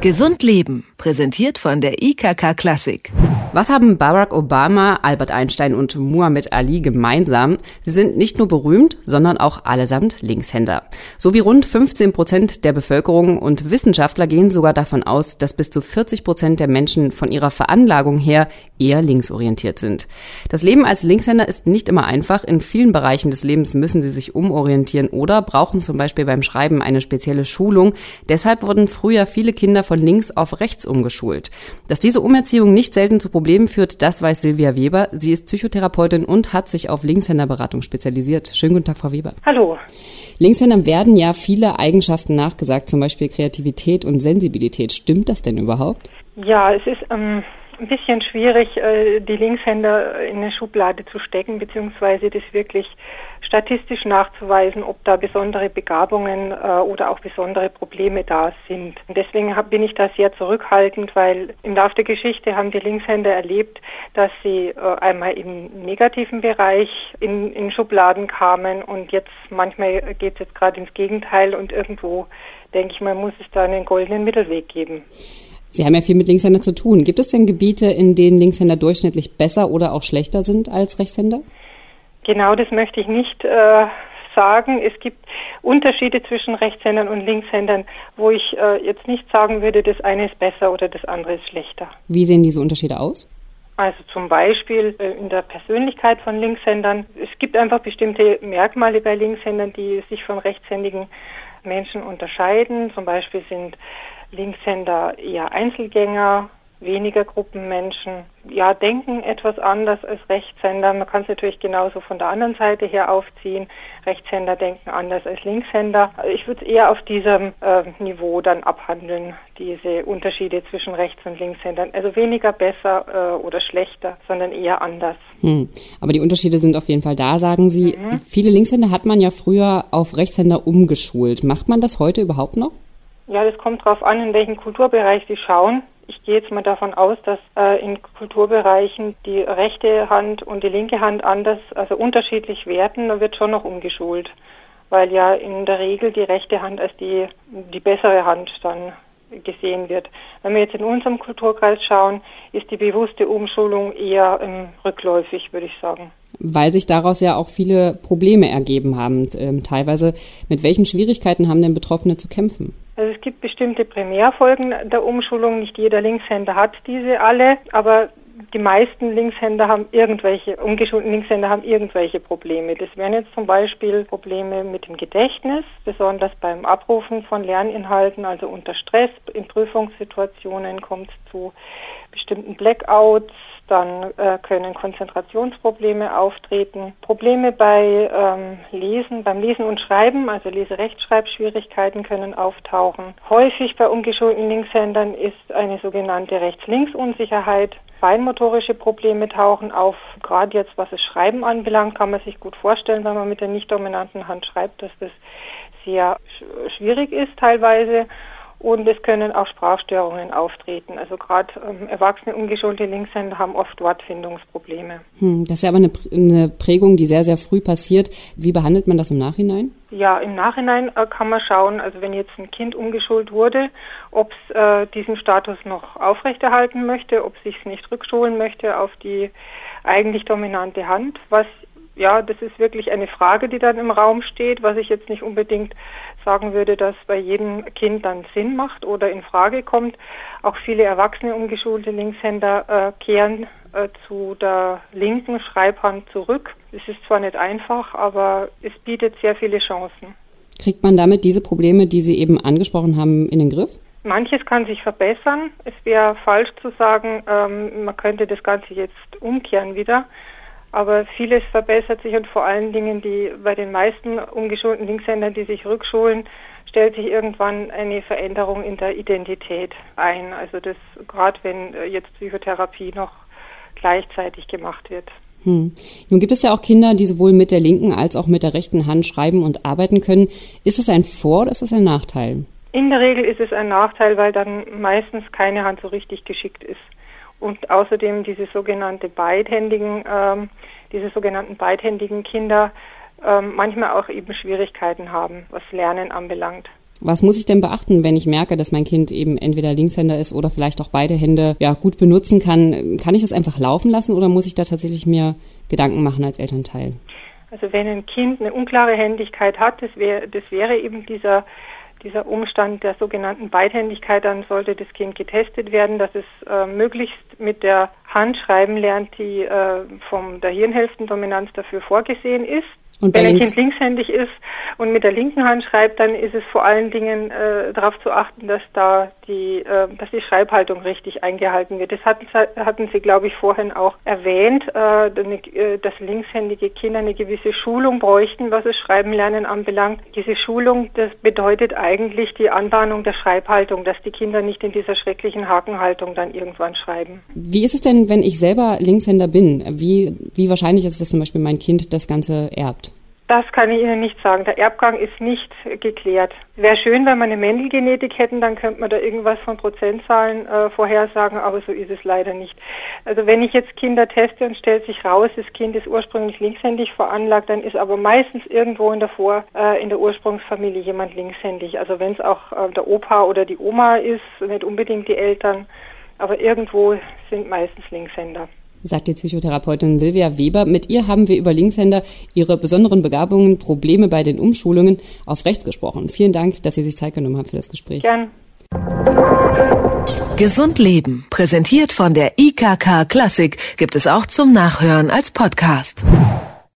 Gesund Leben, präsentiert von der IKK Klassik. Was haben Barack Obama, Albert Einstein und Muhammad Ali gemeinsam? Sie sind nicht nur berühmt, sondern auch allesamt Linkshänder. So wie rund 15 Prozent der Bevölkerung und Wissenschaftler gehen sogar davon aus, dass bis zu 40 Prozent der Menschen von ihrer Veranlagung her eher linksorientiert sind. Das Leben als Linkshänder ist nicht immer einfach. In vielen Bereichen des Lebens müssen sie sich umorientieren oder brauchen zum Beispiel beim Schreiben eine spezielle Schulung. Deshalb wurden früher viele Kinder von links auf rechts umgeschult. Dass diese Umerziehung nicht selten zu Problemen führt, das weiß Silvia Weber. Sie ist Psychotherapeutin und hat sich auf Linkshänderberatung spezialisiert. Schönen guten Tag, Frau Weber. Hallo. Linkshändern werden ja viele Eigenschaften nachgesagt, zum Beispiel Kreativität und Sensibilität. Stimmt das denn überhaupt? Ja, es ist ähm, ein bisschen schwierig, äh, die Linkshänder in eine Schublade zu stecken, beziehungsweise das wirklich statistisch nachzuweisen, ob da besondere Begabungen äh, oder auch besondere Probleme da sind. Und deswegen bin ich da sehr zurückhaltend, weil im Laufe der Geschichte haben die Linkshänder erlebt, dass sie äh, einmal im negativen Bereich in, in Schubladen kamen und jetzt manchmal geht es jetzt gerade ins Gegenteil und irgendwo denke ich mal, muss es da einen goldenen Mittelweg geben. Sie haben ja viel mit Linkshändern zu tun. Gibt es denn Gebiete, in denen Linkshänder durchschnittlich besser oder auch schlechter sind als Rechtshänder? Genau das möchte ich nicht äh, sagen. Es gibt Unterschiede zwischen Rechtshändern und Linkshändern, wo ich äh, jetzt nicht sagen würde, das eine ist besser oder das andere ist schlechter. Wie sehen diese Unterschiede aus? Also zum Beispiel äh, in der Persönlichkeit von Linkshändern. Es gibt einfach bestimmte Merkmale bei Linkshändern, die sich von rechtshändigen Menschen unterscheiden. Zum Beispiel sind Linkshänder eher Einzelgänger, weniger Gruppenmenschen, ja, denken etwas anders als Rechtshänder. Man kann es natürlich genauso von der anderen Seite her aufziehen. Rechtshänder denken anders als Linkshänder. Ich würde es eher auf diesem äh, Niveau dann abhandeln, diese Unterschiede zwischen Rechts- und Linkshändern. Also weniger besser äh, oder schlechter, sondern eher anders. Hm. Aber die Unterschiede sind auf jeden Fall da, sagen Sie. Mhm. Viele Linkshänder hat man ja früher auf Rechtshänder umgeschult. Macht man das heute überhaupt noch? Ja, das kommt darauf an, in welchen Kulturbereich Sie schauen. Ich gehe jetzt mal davon aus, dass äh, in Kulturbereichen die rechte Hand und die linke Hand anders, also unterschiedlich werten, da wird schon noch umgeschult, weil ja in der Regel die rechte Hand als die, die bessere Hand dann gesehen wird. Wenn wir jetzt in unserem Kulturkreis schauen, ist die bewusste Umschulung eher ähm, rückläufig, würde ich sagen. Weil sich daraus ja auch viele Probleme ergeben haben, ähm, teilweise. Mit welchen Schwierigkeiten haben denn Betroffene zu kämpfen? Also es gibt bestimmte Primärfolgen der Umschulung. Nicht jeder Linkshänder hat diese alle, aber die meisten Linkshänder haben irgendwelche, ungeschulten Linkshänder haben irgendwelche Probleme. Das wären jetzt zum Beispiel Probleme mit dem Gedächtnis, besonders beim Abrufen von Lerninhalten, also unter Stress, in Prüfungssituationen kommt es zu bestimmten Blackouts, dann äh, können Konzentrationsprobleme auftreten. Probleme bei ähm, Lesen, beim Lesen und Schreiben, also Leserechtschreibschwierigkeiten können auftauchen. Häufig bei ungeschulten Linkshändern ist eine sogenannte Rechts-Links-Unsicherheit. Feinmotorische Probleme tauchen auf. Gerade jetzt, was das Schreiben anbelangt, kann man sich gut vorstellen, wenn man mit der nicht dominanten Hand schreibt, dass das sehr schwierig ist teilweise. Und es können auch Sprachstörungen auftreten. Also gerade ähm, erwachsene ungeschulte Linkshänder haben oft Wortfindungsprobleme. Hm, das ist ja aber eine, eine, Prägung, die sehr, sehr früh passiert. Wie behandelt man das im Nachhinein? Ja, im Nachhinein äh, kann man schauen, also wenn jetzt ein Kind umgeschult wurde, ob es äh, diesen Status noch aufrechterhalten möchte, ob es sich nicht rückschulen möchte auf die eigentlich dominante Hand, was ja, das ist wirklich eine Frage, die dann im Raum steht, was ich jetzt nicht unbedingt sagen würde, dass bei jedem Kind dann Sinn macht oder in Frage kommt. Auch viele erwachsene ungeschulte Linkshänder äh, kehren äh, zu der linken Schreibhand zurück. Es ist zwar nicht einfach, aber es bietet sehr viele Chancen. Kriegt man damit diese Probleme, die Sie eben angesprochen haben, in den Griff? Manches kann sich verbessern. Es wäre falsch zu sagen, ähm, man könnte das Ganze jetzt umkehren wieder. Aber vieles verbessert sich und vor allen Dingen die, bei den meisten ungeschulten Linkshändern, die sich rückschulen, stellt sich irgendwann eine Veränderung in der Identität ein. Also das gerade wenn äh, jetzt Psychotherapie noch gleichzeitig gemacht wird. Hm. Nun gibt es ja auch Kinder, die sowohl mit der linken als auch mit der rechten Hand schreiben und arbeiten können. Ist es ein Vor- oder ist es ein Nachteil? In der Regel ist es ein Nachteil, weil dann meistens keine Hand so richtig geschickt ist und außerdem diese sogenannte beidhändigen, ähm, diese sogenannten beidhändigen Kinder ähm, manchmal auch eben Schwierigkeiten haben, was Lernen anbelangt. Was muss ich denn beachten, wenn ich merke, dass mein Kind eben entweder Linkshänder ist oder vielleicht auch beide Hände ja, gut benutzen kann? Kann ich das einfach laufen lassen oder muss ich da tatsächlich mir Gedanken machen als Elternteil? Also wenn ein Kind eine unklare Händigkeit hat, das, wär, das wäre eben dieser dieser Umstand der sogenannten Beidhändigkeit, dann sollte das Kind getestet werden, dass es äh, möglichst mit der Hand schreiben lernt, die äh, von der Hirnhälftendominanz dafür vorgesehen ist. Und Wenn ein Kind linkshändig ist und mit der linken Hand schreibt, dann ist es vor allen Dingen äh, darauf zu achten, dass da die, äh, dass die Schreibhaltung richtig eingehalten wird. Das hatten, hatten Sie, glaube ich, vorhin auch erwähnt, äh, äh, dass linkshändige Kinder eine gewisse Schulung bräuchten, was das Schreibenlernen anbelangt. Diese Schulung, das bedeutet eigentlich die Anbahnung der Schreibhaltung, dass die Kinder nicht in dieser schrecklichen Hakenhaltung dann irgendwann schreiben. Wie ist es denn, wenn ich selber Linkshänder bin? Wie, wie wahrscheinlich ist es, dass zum Beispiel mein Kind das Ganze erbt? Das kann ich Ihnen nicht sagen. Der Erbgang ist nicht geklärt. Wäre schön, wenn wir eine Mendelgenetik hätten, dann könnte man da irgendwas von Prozentzahlen äh, vorhersagen, aber so ist es leider nicht. Also wenn ich jetzt Kinder teste und stellt sich raus, das Kind ist ursprünglich linkshändig veranlagt, dann ist aber meistens irgendwo in der Vor, äh, in der Ursprungsfamilie jemand linkshändig. Also wenn es auch äh, der Opa oder die Oma ist, nicht unbedingt die Eltern, aber irgendwo sind meistens Linkshänder sagt die Psychotherapeutin Silvia Weber. Mit ihr haben wir über Linkshänder, ihre besonderen Begabungen, Probleme bei den Umschulungen auf rechts gesprochen. Vielen Dank, dass Sie sich Zeit genommen haben für das Gespräch. Gern. Gesund Leben, präsentiert von der IKK Klassik, gibt es auch zum Nachhören als Podcast.